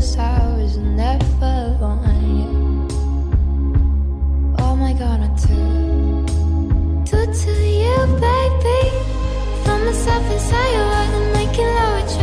cause I was never one yeah. What am I gonna do? Do to you, baby Find myself inside your eyes making love with you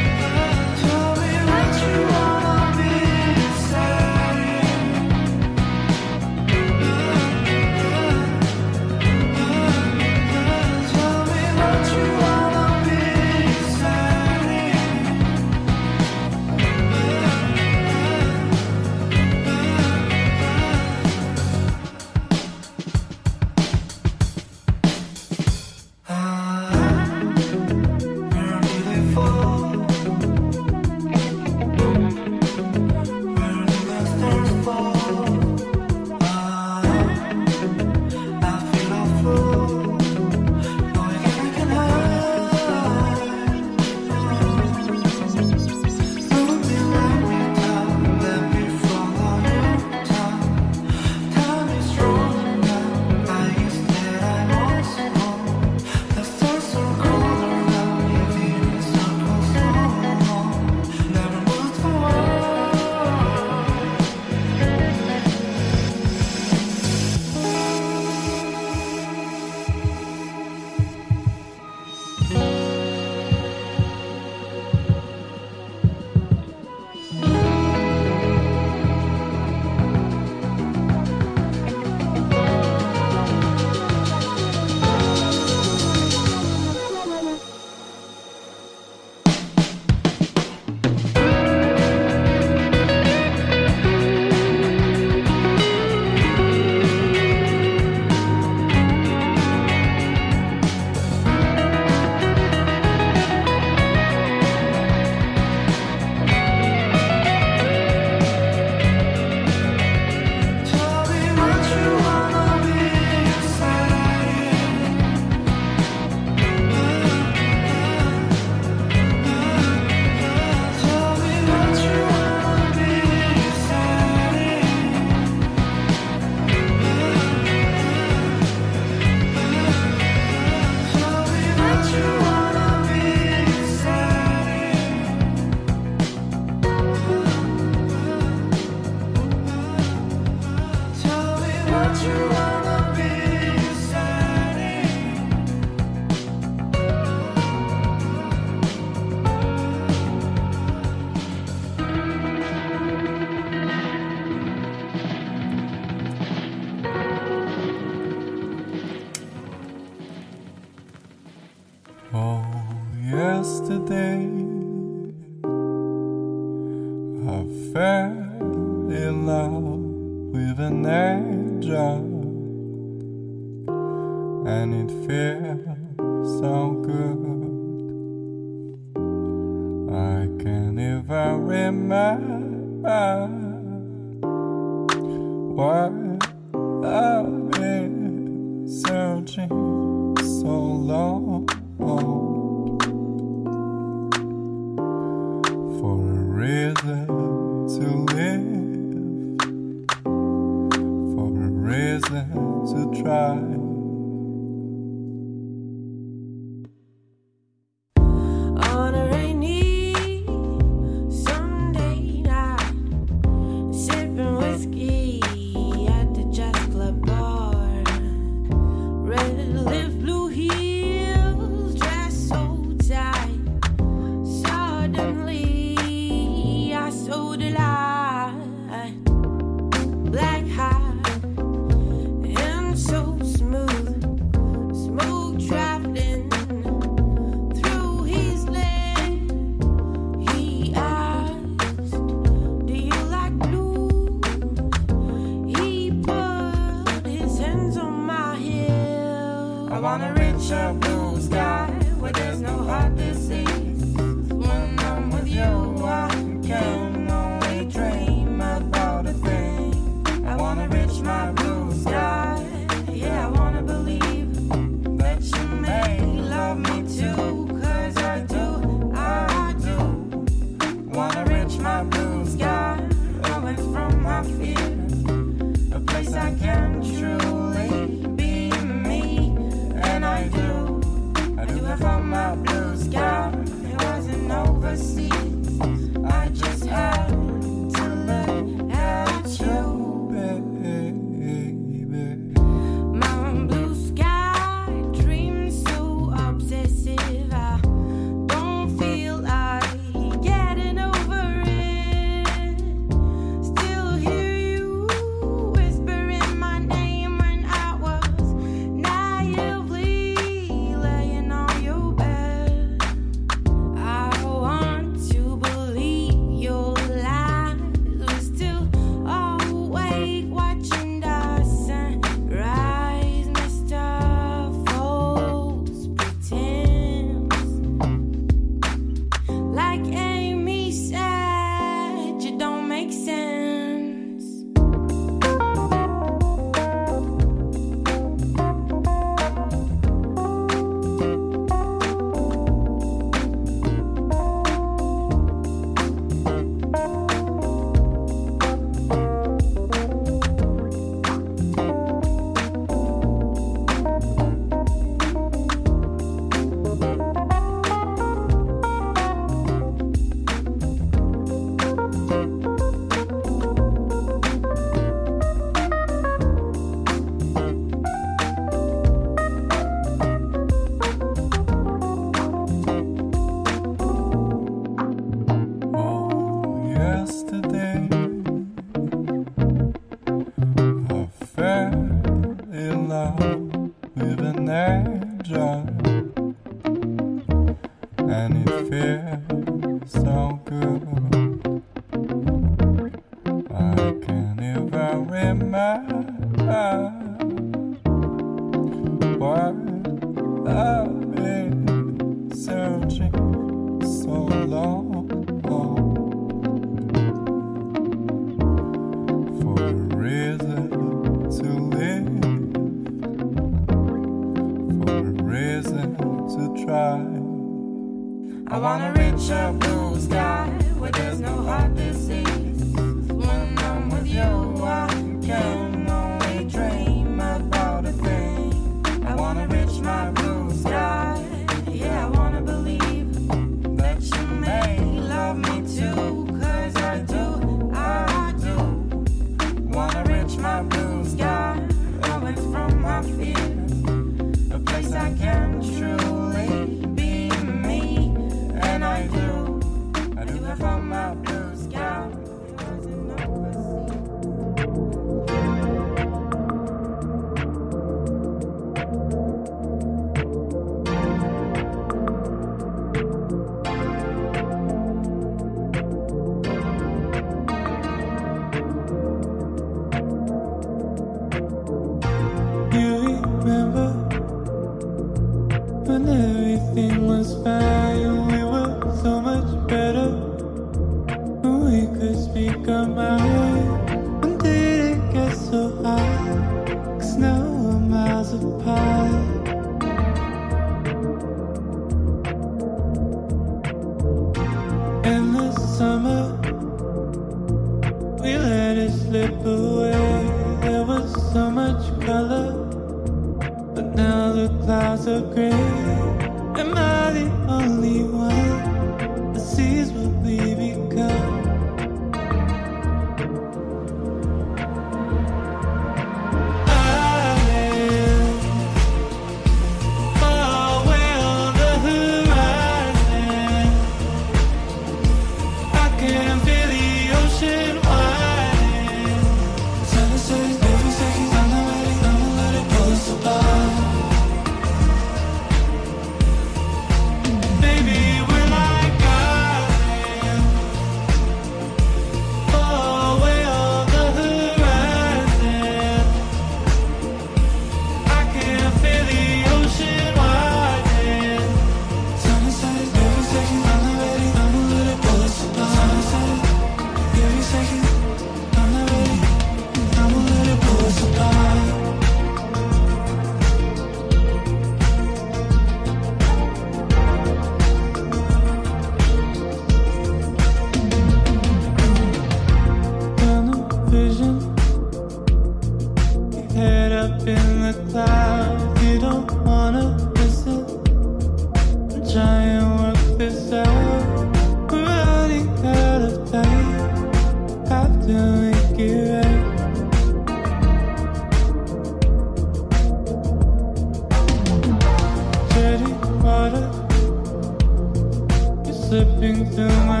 slipping through my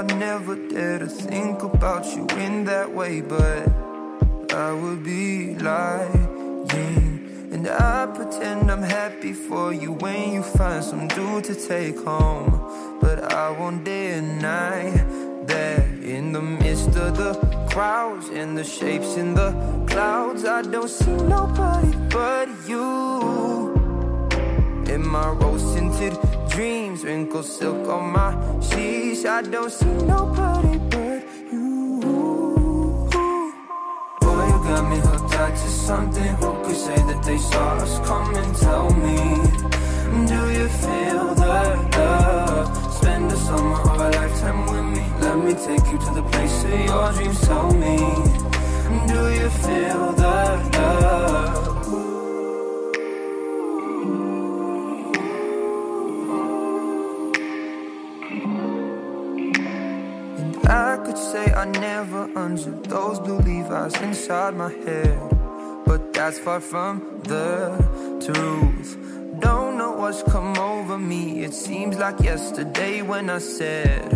I never dare to think about you in that way, but I would be lying. And I pretend I'm happy for you when you find some dude to take home. But I won't deny that in the midst of the crowds and the shapes in the clouds, I don't see nobody but you. In my rose tinted dreams, wrinkled silk on my sheets. I don't see nobody but you. Boy, you got me hooked on to something. Who could say that they saw us coming? Tell me, do you feel the love? Spend the summer or a lifetime with me. Let me take you to the place of your dreams. Tell me, do you feel the love? I could say I never unzipped those blue Levi's inside my head. But that's far from the truth. Don't know what's come over me. It seems like yesterday when I said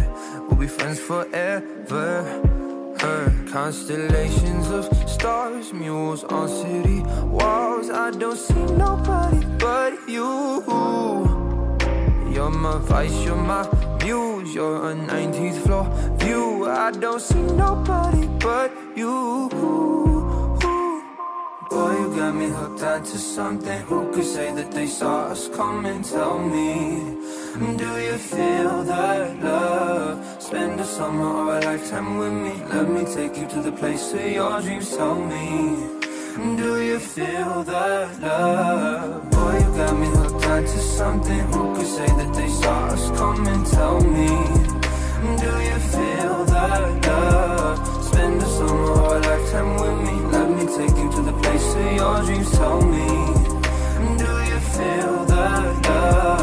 we'll be friends forever. Heard constellations of stars, mules on city walls. I don't see nobody but you. You're my vice, you're my muse, you're a 19th floor view I don't see nobody but you Boy, you got me hooked onto something Who could say that they saw us coming? Tell me, do you feel that love? Spend a summer or a lifetime with me Let me take you to the place where your dreams Tell me, do you feel that love? Boy, you got me got to something Who could say that they saw us come and tell me Do you feel the love? Spend a summer or a lifetime with me Let me take you to the place of your dreams Tell me Do you feel the love?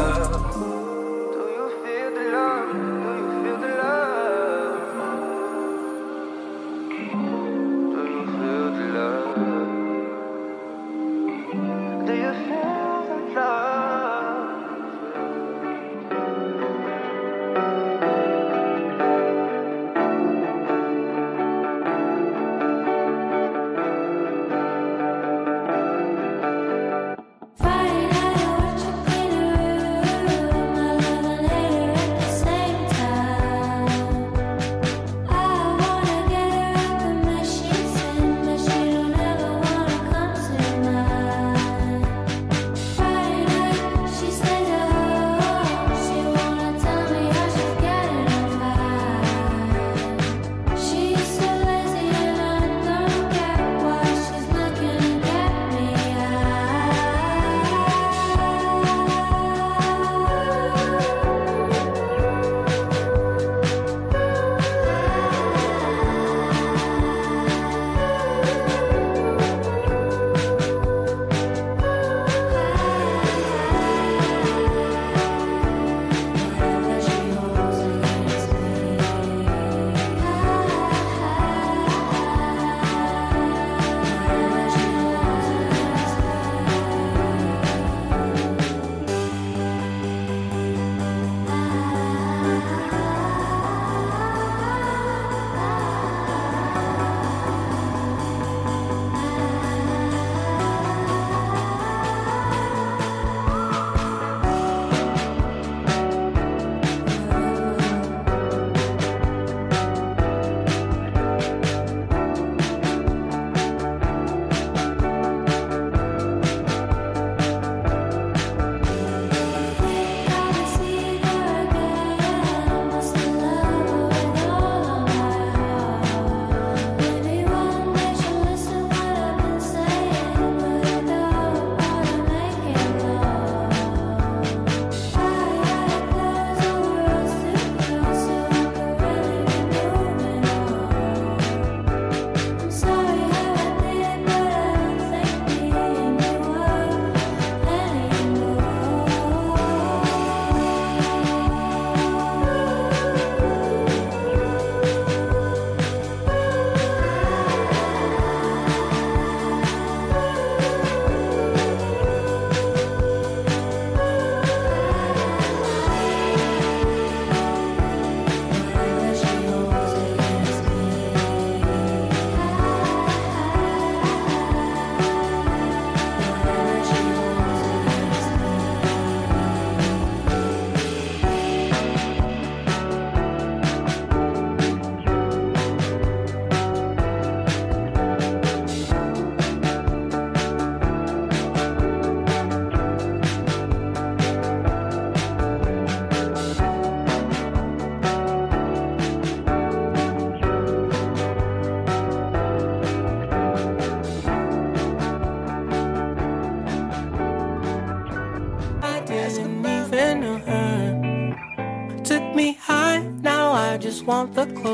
the clothes.